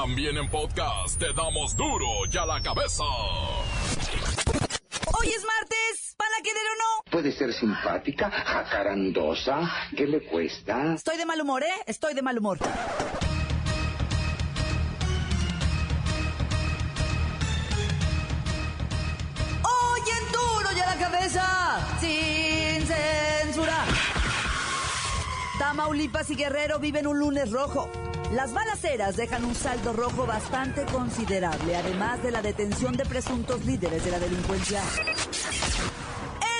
También en podcast te damos duro y a la cabeza. Hoy es martes, ¿van a querer o no? Puede ser simpática, jacarandosa. ¿Qué le cuesta? Estoy de mal humor, ¿eh? Estoy de mal humor. Hoy en duro y a la cabeza, sin censura. Tamaulipas y Guerrero viven un lunes rojo. Las balaceras dejan un saldo rojo bastante considerable, además de la detención de presuntos líderes de la delincuencia.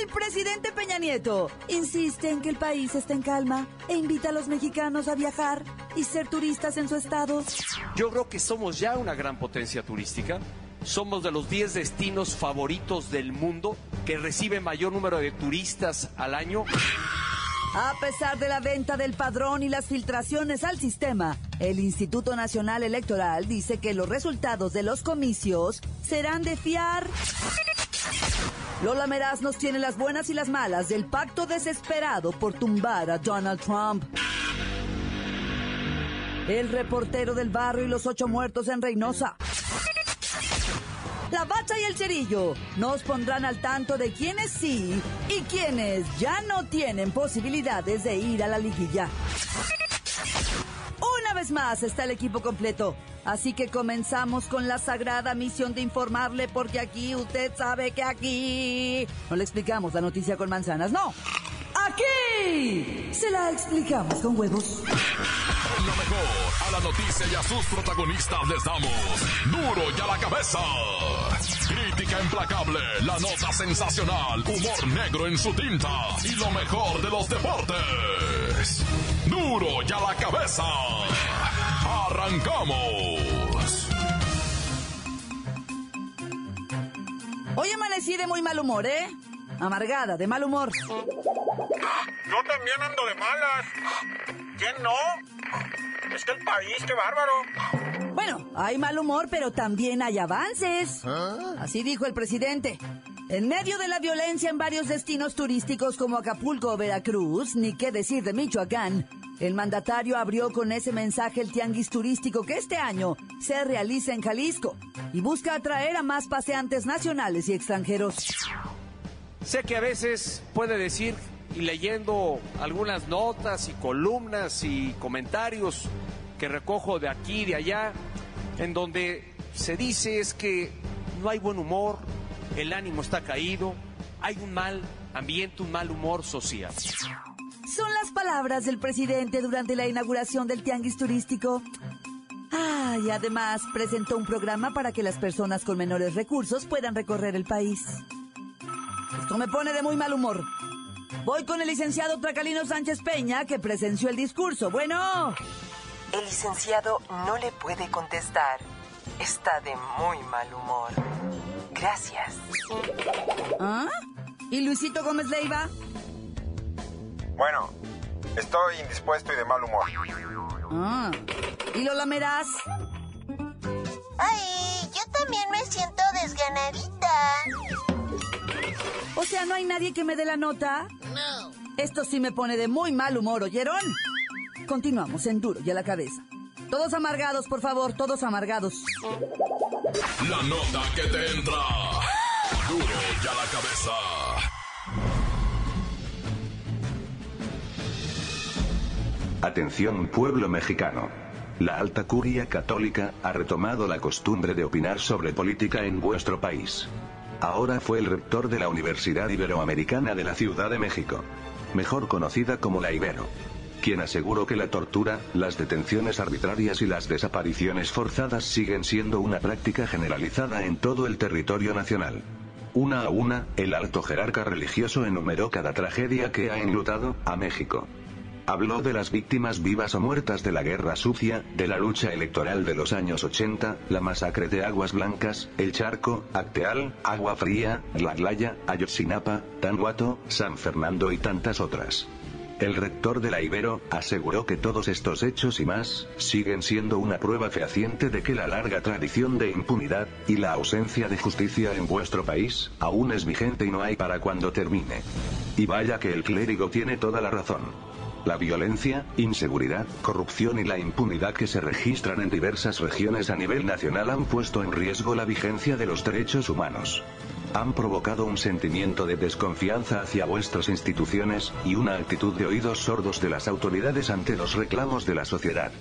El presidente Peña Nieto insiste en que el país está en calma e invita a los mexicanos a viajar y ser turistas en su estado. Yo creo que somos ya una gran potencia turística. Somos de los 10 destinos favoritos del mundo que recibe mayor número de turistas al año. A pesar de la venta del padrón y las filtraciones al sistema, el Instituto Nacional Electoral dice que los resultados de los comicios serán de fiar. Lola Meraz nos tiene las buenas y las malas del pacto desesperado por tumbar a Donald Trump. El reportero del barrio y los ocho muertos en Reynosa. La Bacha y el Cerillo nos pondrán al tanto de quienes sí y quienes ya no tienen posibilidades de ir a la liguilla. Una vez más está el equipo completo, así que comenzamos con la sagrada misión de informarle porque aquí usted sabe que aquí no le explicamos la noticia con manzanas, no. Aquí se la explicamos con huevos. A la noticia y a sus protagonistas les damos duro y a la cabeza. Crítica implacable, la nota sensacional, humor negro en su tinta y lo mejor de los deportes. Duro y a la cabeza. Arrancamos. Hoy amanecí de muy mal humor, ¿eh? Amargada, de mal humor. Yo también ando de malas. ¿Quién no? Es que el país, qué bárbaro. Bueno, hay mal humor, pero también hay avances. Así dijo el presidente. En medio de la violencia en varios destinos turísticos como Acapulco o Veracruz, ni qué decir de Michoacán, el mandatario abrió con ese mensaje el tianguis turístico que este año se realiza en Jalisco y busca atraer a más paseantes nacionales y extranjeros. Sé que a veces puede decir, y leyendo algunas notas y columnas y comentarios que recojo de aquí y de allá, en donde se dice es que no hay buen humor, el ánimo está caído, hay un mal ambiente, un mal humor social. Son las palabras del presidente durante la inauguración del tianguis turístico. Ah, y además presentó un programa para que las personas con menores recursos puedan recorrer el país. Esto me pone de muy mal humor. Voy con el licenciado Tracalino Sánchez Peña, que presenció el discurso. Bueno, El licenciado no le puede contestar. Está de muy mal humor. Gracias. ¿ah? ¿Y Luisito Gómez Leiva? Bueno, estoy indispuesto y de mal humor. Ah. ¿Y Lola Meraz? Ay, yo también me siento desganadita. O sea, ¿no hay nadie que me dé la nota? No. Esto sí me pone de muy mal humor, ¿oyeron? Continuamos en duro y a la cabeza. Todos amargados, por favor, todos amargados. La nota que te entra. Duro y a la cabeza. Atención pueblo mexicano. La alta curia católica ha retomado la costumbre de opinar sobre política en vuestro país. Ahora fue el rector de la Universidad Iberoamericana de la Ciudad de México, mejor conocida como la Ibero, quien aseguró que la tortura, las detenciones arbitrarias y las desapariciones forzadas siguen siendo una práctica generalizada en todo el territorio nacional. Una a una, el alto jerarca religioso enumeró cada tragedia que ha enlutado a México. Habló de las víctimas vivas o muertas de la guerra sucia, de la lucha electoral de los años 80, la masacre de Aguas Blancas, El Charco, Acteal, Agua Fría, Tlatlaya, Ayotzinapa, Tanhuato, San Fernando y tantas otras. El rector de la Ibero aseguró que todos estos hechos y más siguen siendo una prueba fehaciente de que la larga tradición de impunidad y la ausencia de justicia en vuestro país aún es vigente y no hay para cuando termine. Y vaya que el clérigo tiene toda la razón. La violencia, inseguridad, corrupción y la impunidad que se registran en diversas regiones a nivel nacional han puesto en riesgo la vigencia de los derechos humanos. Han provocado un sentimiento de desconfianza hacia vuestras instituciones, y una actitud de oídos sordos de las autoridades ante los reclamos de la sociedad.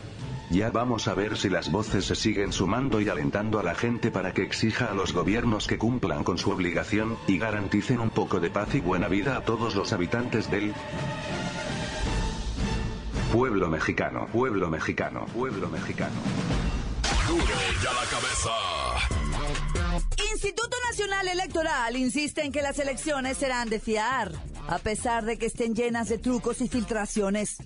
Ya vamos a ver si las voces se siguen sumando y alentando a la gente para que exija a los gobiernos que cumplan con su obligación, y garanticen un poco de paz y buena vida a todos los habitantes del pueblo mexicano, pueblo mexicano, pueblo mexicano. Duro ya la cabeza. Instituto Nacional Electoral insiste en que las elecciones serán de fiar, a pesar de que estén llenas de trucos y filtraciones.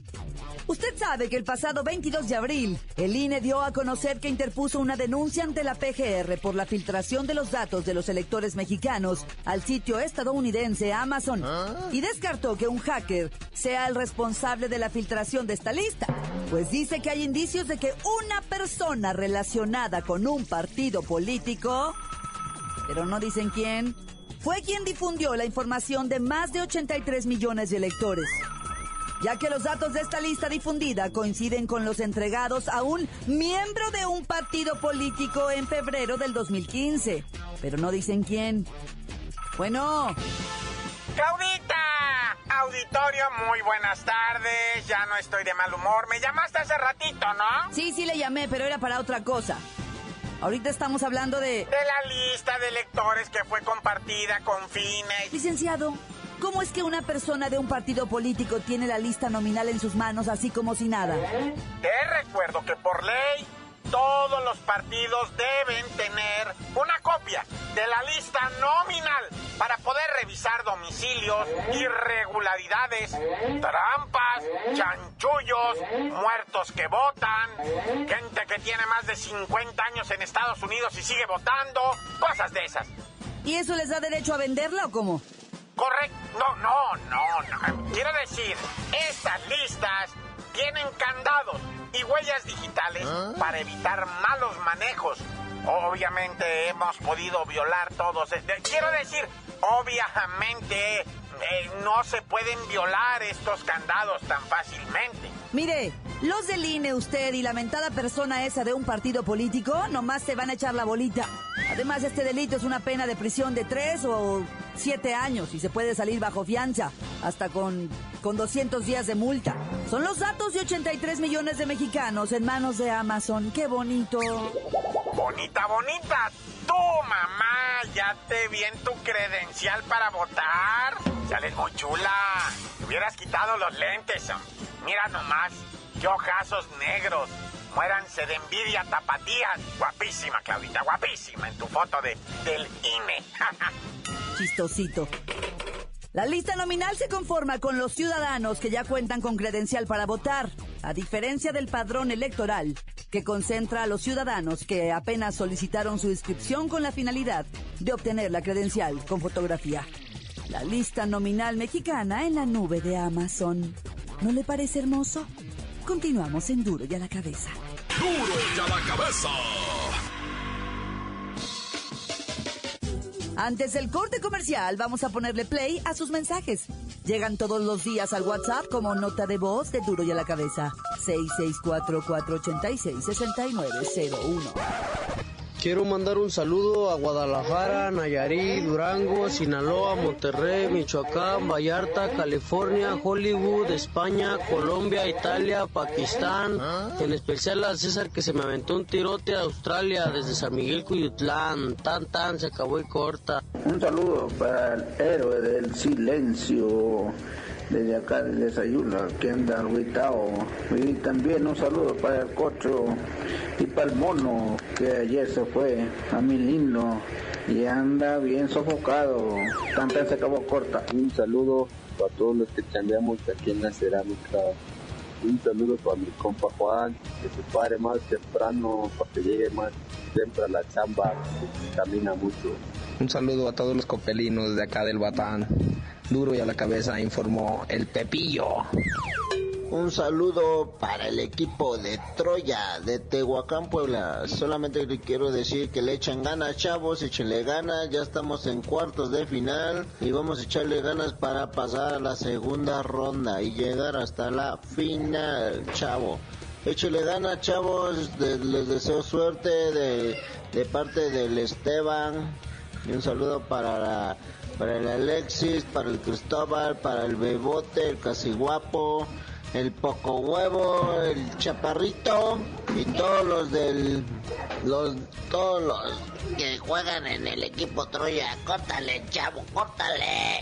Usted sabe que el pasado 22 de abril, el INE dio a conocer que interpuso una denuncia ante la PGR por la filtración de los datos de los electores mexicanos al sitio estadounidense Amazon y descartó que un hacker sea el responsable de la filtración de esta lista, pues dice que hay indicios de que una persona relacionada con un partido político, pero no dicen quién, fue quien difundió la información de más de 83 millones de electores ya que los datos de esta lista difundida coinciden con los entregados a un miembro de un partido político en febrero del 2015. Pero no dicen quién. Bueno. ¡Claudita! Auditorio, muy buenas tardes. Ya no estoy de mal humor. Me llamaste hace ratito, ¿no? Sí, sí le llamé, pero era para otra cosa. Ahorita estamos hablando de... De la lista de electores que fue compartida con fines... Licenciado, ¿Cómo es que una persona de un partido político tiene la lista nominal en sus manos así como si nada? Te recuerdo que por ley todos los partidos deben tener una copia de la lista nominal para poder revisar domicilios, irregularidades, trampas, chanchullos, muertos que votan, gente que tiene más de 50 años en Estados Unidos y sigue votando, cosas de esas. ¿Y eso les da derecho a venderla o cómo? Correcto. No, no, no, no. Quiero decir, estas listas tienen candados y huellas digitales para evitar malos manejos. Obviamente hemos podido violar todos. Eh, quiero decir, obviamente no se pueden violar estos candados tan fácilmente. Mire, los del INE, usted y la mentada persona esa de un partido político, nomás se van a echar la bolita. Además, este delito es una pena de prisión de tres o siete años y se puede salir bajo fianza, hasta con, con 200 días de multa. Son los datos de 83 millones de mexicanos en manos de Amazon. ¡Qué bonito! Bonita, bonita. Tú, mamá, ya te vi en tu credencial para votar. Sales muy chula. Te hubieras quitado los lentes. Mira nomás, qué ojazos negros. Muéranse de envidia tapatías. Guapísima, Claudita, guapísima en tu foto de, del INE. Chistosito. La lista nominal se conforma con los ciudadanos que ya cuentan con credencial para votar, a diferencia del padrón electoral, que concentra a los ciudadanos que apenas solicitaron su inscripción con la finalidad de obtener la credencial con fotografía. La lista nominal mexicana en la nube de Amazon. ¿No le parece hermoso? Continuamos en Duro y a la cabeza. Duro y a la cabeza. Antes del corte comercial, vamos a ponerle play a sus mensajes. Llegan todos los días al WhatsApp como nota de voz de Duro y a la cabeza. 664-486-6901. Quiero mandar un saludo a Guadalajara, Nayarit, Durango, Sinaloa, Monterrey, Michoacán, Vallarta, California, Hollywood, España, Colombia, Italia, Pakistán, en especial a César que se me aventó un tirote a Australia desde San Miguel Cuyutlán, tan tan se acabó y corta. Un saludo para el héroe del silencio desde acá desde Sayula, que anda agüitado. Y también un saludo para el cocho y para el mono, que ayer se fue a mi lindo y anda bien sofocado. También se acabó corta. Un saludo para todos los que cambiamos aquí en la cerámica. Un saludo para mi compa Juan, que se pare más temprano para que llegue más temprano a la chamba, que camina mucho. Un saludo a todos los copelinos de acá del Batán. Duro y a la cabeza informó el Pepillo. Un saludo para el equipo de Troya de Tehuacán, Puebla. Solamente le quiero decir que le echan ganas, chavos, échenle ganas. Ya estamos en cuartos de final y vamos a echarle ganas para pasar a la segunda ronda y llegar hasta la final, chavo. Échale ganas, chavos. les deseo suerte de, de parte del Esteban. Y un saludo para la para el Alexis, para el Cristóbal, para el Bebote, el Casi Guapo, el Poco Huevo, el Chaparrito y todos los del los todos los que juegan en el equipo Troya. Córtale, chavo, córtale.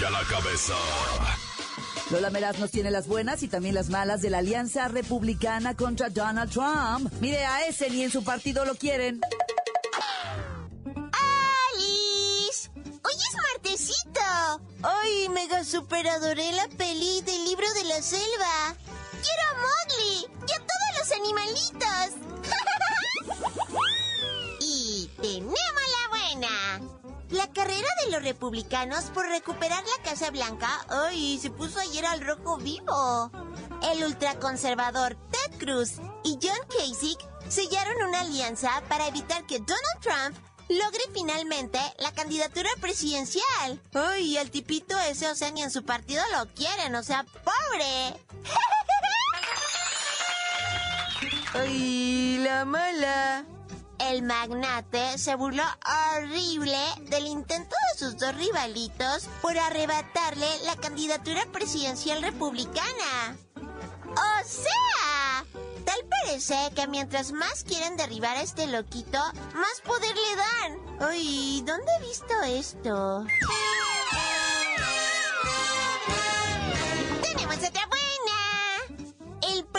y a la Cabeza. Lola Meraz nos tiene las buenas y también las malas de la alianza republicana contra Donald Trump. Mire, a ese ni en su partido lo quieren. ¡Ay, mega super adoré la peli del libro de la selva! ¡Quiero a Mowgli! ¡Y a todos los animalitos! Carrera de los republicanos por recuperar la Casa Blanca, ¡ay! Se puso ayer al rojo vivo. El ultraconservador Ted Cruz y John Kasich sellaron una alianza para evitar que Donald Trump logre finalmente la candidatura presidencial. Ay, el tipito ese, o sea, ni en su partido lo quieren, o sea, pobre. Ay, la mala. El magnate se burló horrible del intento de sus dos rivalitos por arrebatarle la candidatura presidencial republicana. O sea, Tal parece que mientras más quieren derribar a este loquito, más poder le dan. Uy, ¿dónde he visto esto?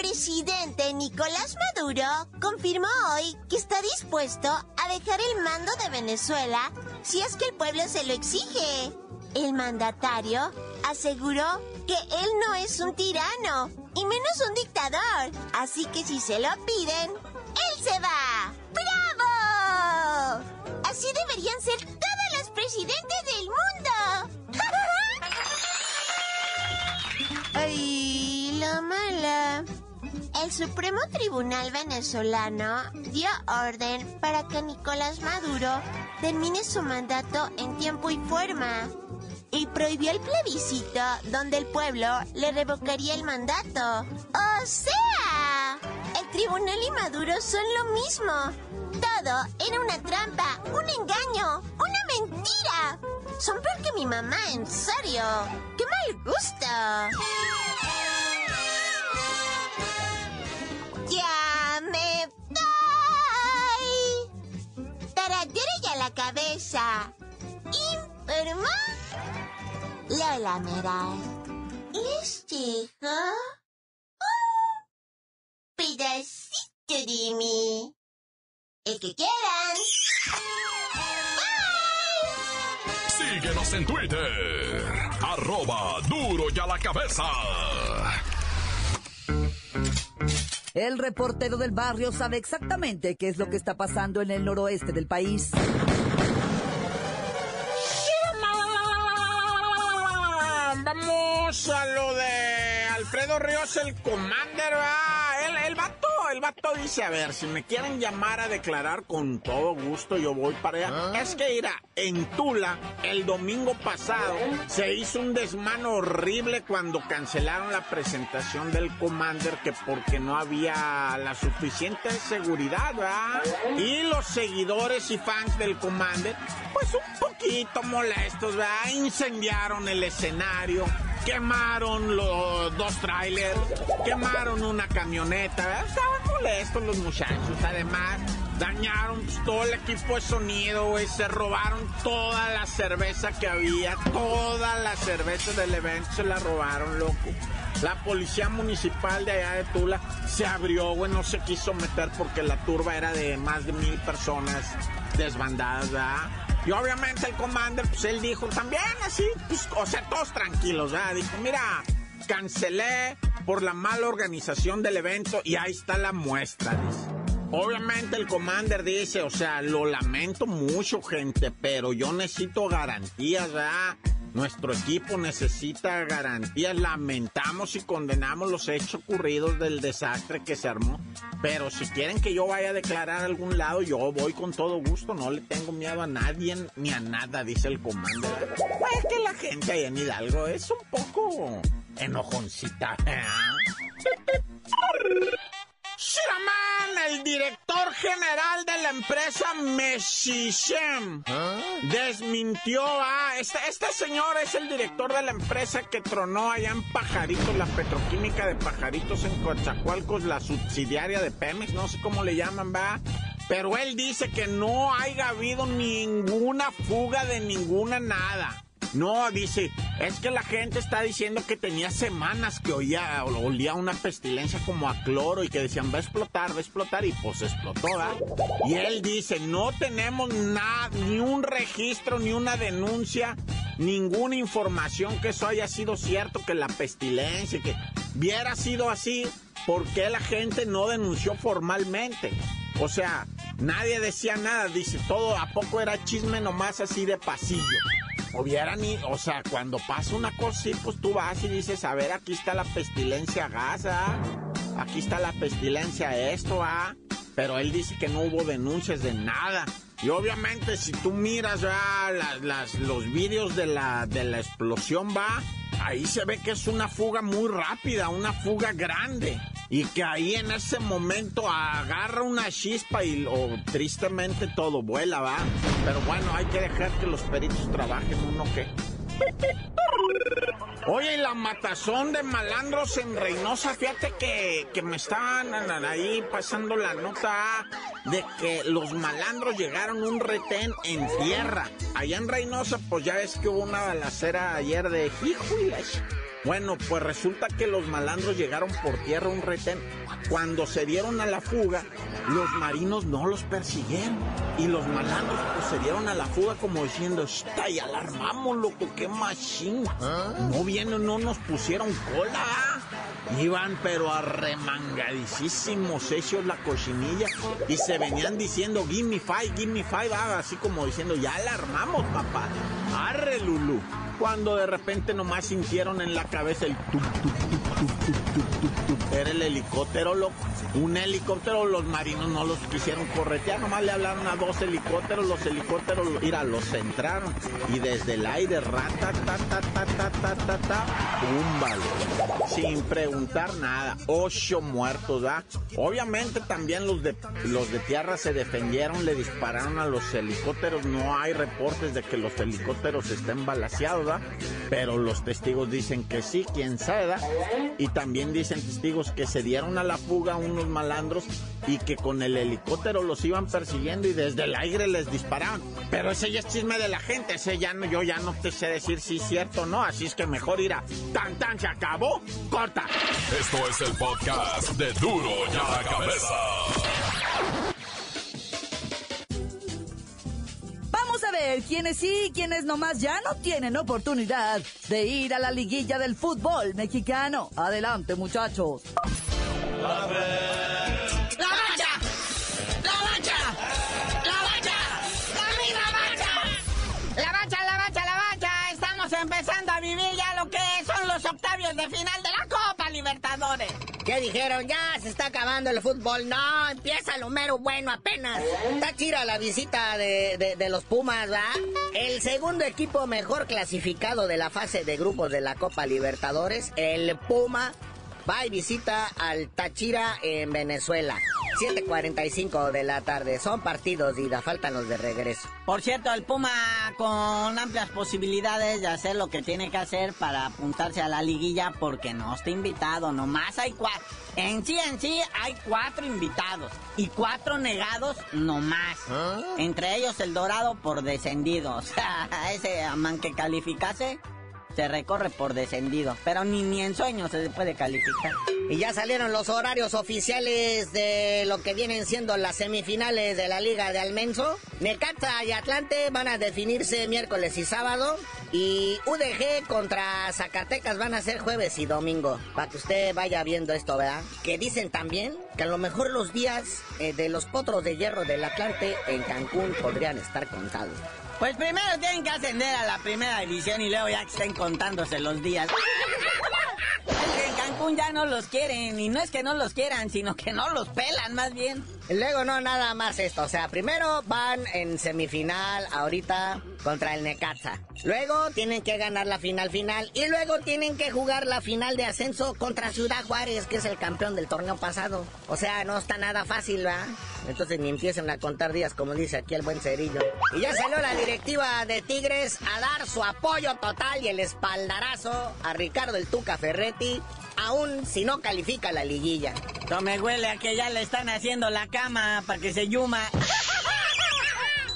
Presidente Nicolás Maduro confirmó hoy que está dispuesto a dejar el mando de Venezuela si es que el pueblo se lo exige. El mandatario aseguró que él no es un tirano y menos un dictador. Así que si se lo piden, él se va. ¡Bravo! Así deberían ser todos los presidentes Supremo Tribunal venezolano dio orden para que Nicolás Maduro termine su mandato en tiempo y forma y prohibió el plebiscito donde el pueblo le revocaría el mandato. O sea, el tribunal y Maduro son lo mismo. Todo era una trampa, un engaño, una mentira. Son peor que mi mamá, en serio. ¡Qué mal gusto! La cabeza. ¿Informó? Lola Meral les dejo un pedacito de mí. El que quieran. Síguenos en Twitter. Arroba duro y a la cabeza. El reportero del barrio sabe exactamente qué es lo que está pasando en el noroeste del país. Vamos a lo de Alfredo Ríos, el commander, El, el vato, el vato dice, a ver, si me quieren llamar a declarar con todo gusto, yo voy para allá. ¿Ah? Es que, mira, en Tula, el domingo pasado, se hizo un desmano horrible cuando cancelaron la presentación del commander, que porque no había la suficiente seguridad, ¿verdad? Y los seguidores y fans del commander, pues un poquito molestos, ¿verdad? Incendiaron el escenario quemaron los dos trailers, quemaron una camioneta, estaban molestos los muchachos, además dañaron todo el equipo de sonido, güey, se robaron toda la cerveza que había, toda la cerveza del evento se la robaron, loco. la policía municipal de allá de Tula se abrió, güey, no se quiso meter porque la turba era de más de mil personas desbandadas. Y obviamente el commander, pues él dijo también así, pues, o sea, todos tranquilos, ¿verdad? Dijo, mira, cancelé por la mala organización del evento y ahí está la muestra, dice. Obviamente el commander dice, o sea, lo lamento mucho, gente, pero yo necesito garantías, ¿verdad? Nuestro equipo necesita garantías. Lamentamos y condenamos los hechos ocurridos del desastre que se armó. Pero si quieren que yo vaya a declarar a algún lado, yo voy con todo gusto. No le tengo miedo a nadie ni a nada, dice el comandante. Es que la gente ahí en Hidalgo es un poco enojoncita. Shiraman, el director general de la empresa Meshishem, desmintió a... Este, este señor es el director de la empresa que tronó allá en Pajaritos, la petroquímica de Pajaritos en Coatzacoalcos, la subsidiaria de Pemex, no sé cómo le llaman, va. Pero él dice que no haya habido ninguna fuga de ninguna nada. No, dice, es que la gente está diciendo que tenía semanas que oía, olía una pestilencia como a cloro y que decían, va a explotar, va a explotar, y pues explotó, ¿verdad? Y él dice, no tenemos nada, ni un registro, ni una denuncia, ninguna información que eso haya sido cierto, que la pestilencia, que hubiera sido así, ¿por qué la gente no denunció formalmente? O sea, nadie decía nada, dice, todo a poco era chisme nomás así de pasillo hubiera ni, o sea, cuando pasa una cosa así, pues tú vas y dices, a ver, aquí está la pestilencia Gaza, aquí está la pestilencia esto, ah. Pero él dice que no hubo denuncias de nada. Y obviamente si tú miras ya las, los vídeos de la, de la explosión, va, ahí se ve que es una fuga muy rápida, una fuga grande. Y que ahí en ese momento agarra una chispa y tristemente todo vuela, va. Pero bueno, hay que dejar que los peritos trabajen uno que. Oye, y la matazón de malandros en Reynosa, fíjate que, que me estaban ahí pasando la nota de que los malandros llegaron un retén en tierra. Allá en Reynosa, pues ya ves que hubo una balacera ayer de hijuelas. Bueno, pues resulta que los malandros llegaron por tierra un retén. Cuando se dieron a la fuga, los marinos no los persiguieron. Y los malandros pues, se dieron a la fuga como diciendo, está y alarmamos, loco, qué machín. No vienen, no nos pusieron cola. Iban pero arremangadísimos hechos la cochinilla y se venían diciendo, give me five, give me five, así como diciendo, ya alarmamos, papá. Arre, Lulu cuando de repente nomás sintieron en la cabeza el tup, tup, tup, Era el helicóptero, loco. Un helicóptero, los marinos no los quisieron corretear, nomás le hablaron a dos helicópteros, los helicópteros, mira, los centraron. Y desde el aire, rata, ta, ta, ta, ta, ta, ta, Sin preguntar nada. Ocho muertos, ¿ah? Obviamente también los de, los de tierra se defendieron, le dispararon a los helicópteros. No hay reportes de que los helicópteros estén balaseados. Pero los testigos dicen que sí, quién sabe, Y también dicen testigos que se dieron a la fuga unos malandros y que con el helicóptero los iban persiguiendo y desde el aire les disparaban. Pero ese ya es chisme de la gente, ese ya no, yo ya no te sé decir si es cierto o no, así es que mejor irá. Tan tan se acabó, corta. Esto es el podcast de Duro ya la cabeza. Ver quiénes sí y quiénes nomás ya no tienen oportunidad de ir a la liguilla del fútbol mexicano. Adelante, muchachos. ¡La mancha! ¡La mancha! ¡La mancha! ¡La mancha! ¡La mancha, la mancha, la mancha! Estamos empezando a vivir ya lo que son los octavios de final ¿Qué dijeron? Ya se está acabando el fútbol. No, empieza lo mero bueno apenas. Está la visita de, los Pumas, ¿va? El segundo equipo mejor clasificado de la fase de grupos de la Copa Libertadores, el Puma, va y visita al Tachira en Venezuela. 7.45 de la tarde. Son partidos y da faltan los de regreso. Por cierto, el Puma con amplias posibilidades de hacer lo que tiene que hacer para apuntarse a la liguilla porque no está invitado. Nomás hay cuatro. En sí, en sí, hay cuatro invitados y cuatro negados nomás. ¿Ah? Entre ellos el Dorado por descendido. O sea, ese man que calificase se recorre por descendido, pero ni, ni en sueños se puede calificar. Y ya salieron los horarios oficiales de lo que vienen siendo las semifinales de la Liga de Almenso. Necaxa y Atlante van a definirse miércoles y sábado. Y UDG contra Zacatecas van a ser jueves y domingo. Para que usted vaya viendo esto, ¿verdad? Que dicen también que a lo mejor los días eh, de los potros de hierro del Atlante en Cancún podrían estar contados. Pues primero tienen que ascender a la primera división y luego ya que estén contándose los días. Ya no los quieren, y no es que no los quieran, sino que no los pelan más bien. Luego no nada más esto, o sea, primero van en semifinal ahorita contra el Necaxa. Luego tienen que ganar la final final y luego tienen que jugar la final de ascenso contra Ciudad Juárez, que es el campeón del torneo pasado. O sea, no está nada fácil, ¿va? Entonces ni empiecen a contar días, como dice aquí el buen cerillo. Y ya salió la directiva de Tigres a dar su apoyo total y el espaldarazo a Ricardo el Tuca Ferretti aún si no califica la liguilla. No me huele a que ya le están haciendo la cama para que se yuma.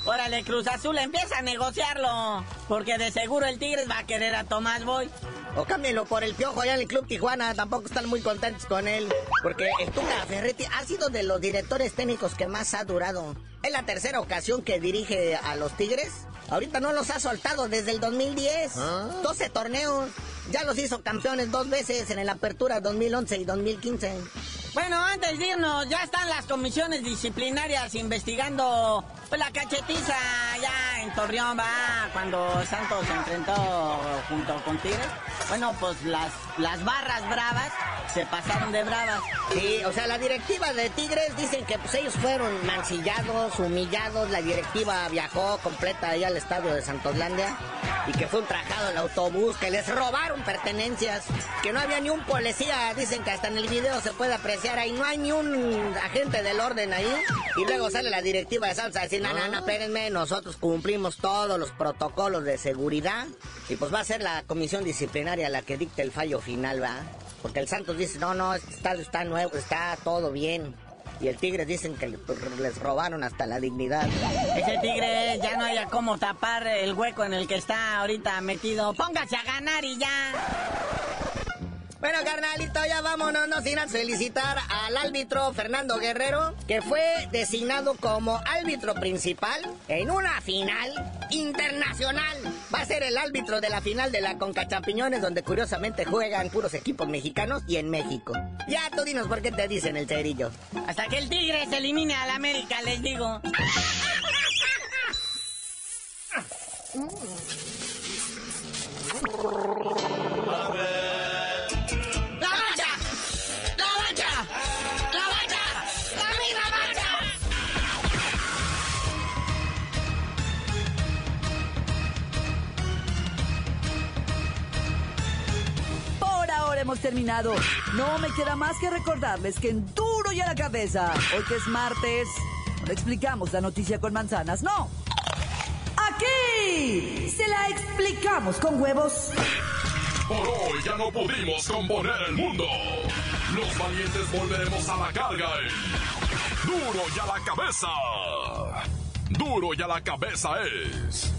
Órale, Cruz Azul, empieza a negociarlo. Porque de seguro el Tigres va a querer a Tomás Boy. O cámbienlo por el piojo allá en el Club Tijuana. Tampoco están muy contentos con él. Porque el Tuca Ferretti ha sido de los directores técnicos que más ha durado. Es la tercera ocasión que dirige a los Tigres. Ahorita no los ha soltado desde el 2010. 12 torneos. Ya los hizo campeones dos veces en el Apertura 2011 y 2015. Bueno, antes de irnos, ya están las comisiones disciplinarias investigando pues, la cachetiza ya en Torreón, va, cuando Santos se enfrentó junto con Tigres. Bueno, pues las, las barras bravas se pasaron de bravas. Sí, o sea, la directiva de Tigres dicen que pues ellos fueron mancillados, humillados. La directiva viajó completa ahí al estadio de Santoslandia y que fue un trajado el autobús, que les robaron pertenencias, que no había ni un policía. Dicen que hasta en el video se puede apreciar ahí, no hay ni un agente del orden ahí. Y luego sale la directiva de Salsa a decir, no, no, no, espérenme, nosotros cumplimos todos los protocolos de seguridad. Y pues va a ser la comisión disciplinaria la que dicte el fallo final, ¿va? Porque el Santos dice, no, no, este estadio está nuevo, está todo bien. Y el Tigre dicen que les robaron hasta la dignidad. Ese Tigre ya no haya cómo tapar el hueco en el que está ahorita metido. Póngase a ganar y ya. Bueno, carnalito, ya vámonos, no sin felicitar al árbitro Fernando Guerrero, que fue designado como árbitro principal en una final internacional. Va a ser el árbitro de la final de la Conca Champiñones, donde curiosamente juegan puros equipos mexicanos y en México. Ya tú dinos por qué te dicen el cerillo. Hasta que el Tigre se elimine al América, les digo. hemos terminado. No me queda más que recordarles que en duro y a la cabeza, hoy que es martes, no le explicamos la noticia con manzanas, no. Aquí se la explicamos con huevos. Por hoy ya no pudimos componer el mundo. Los valientes volveremos a la carga. Duro y a la cabeza. Duro y a la cabeza es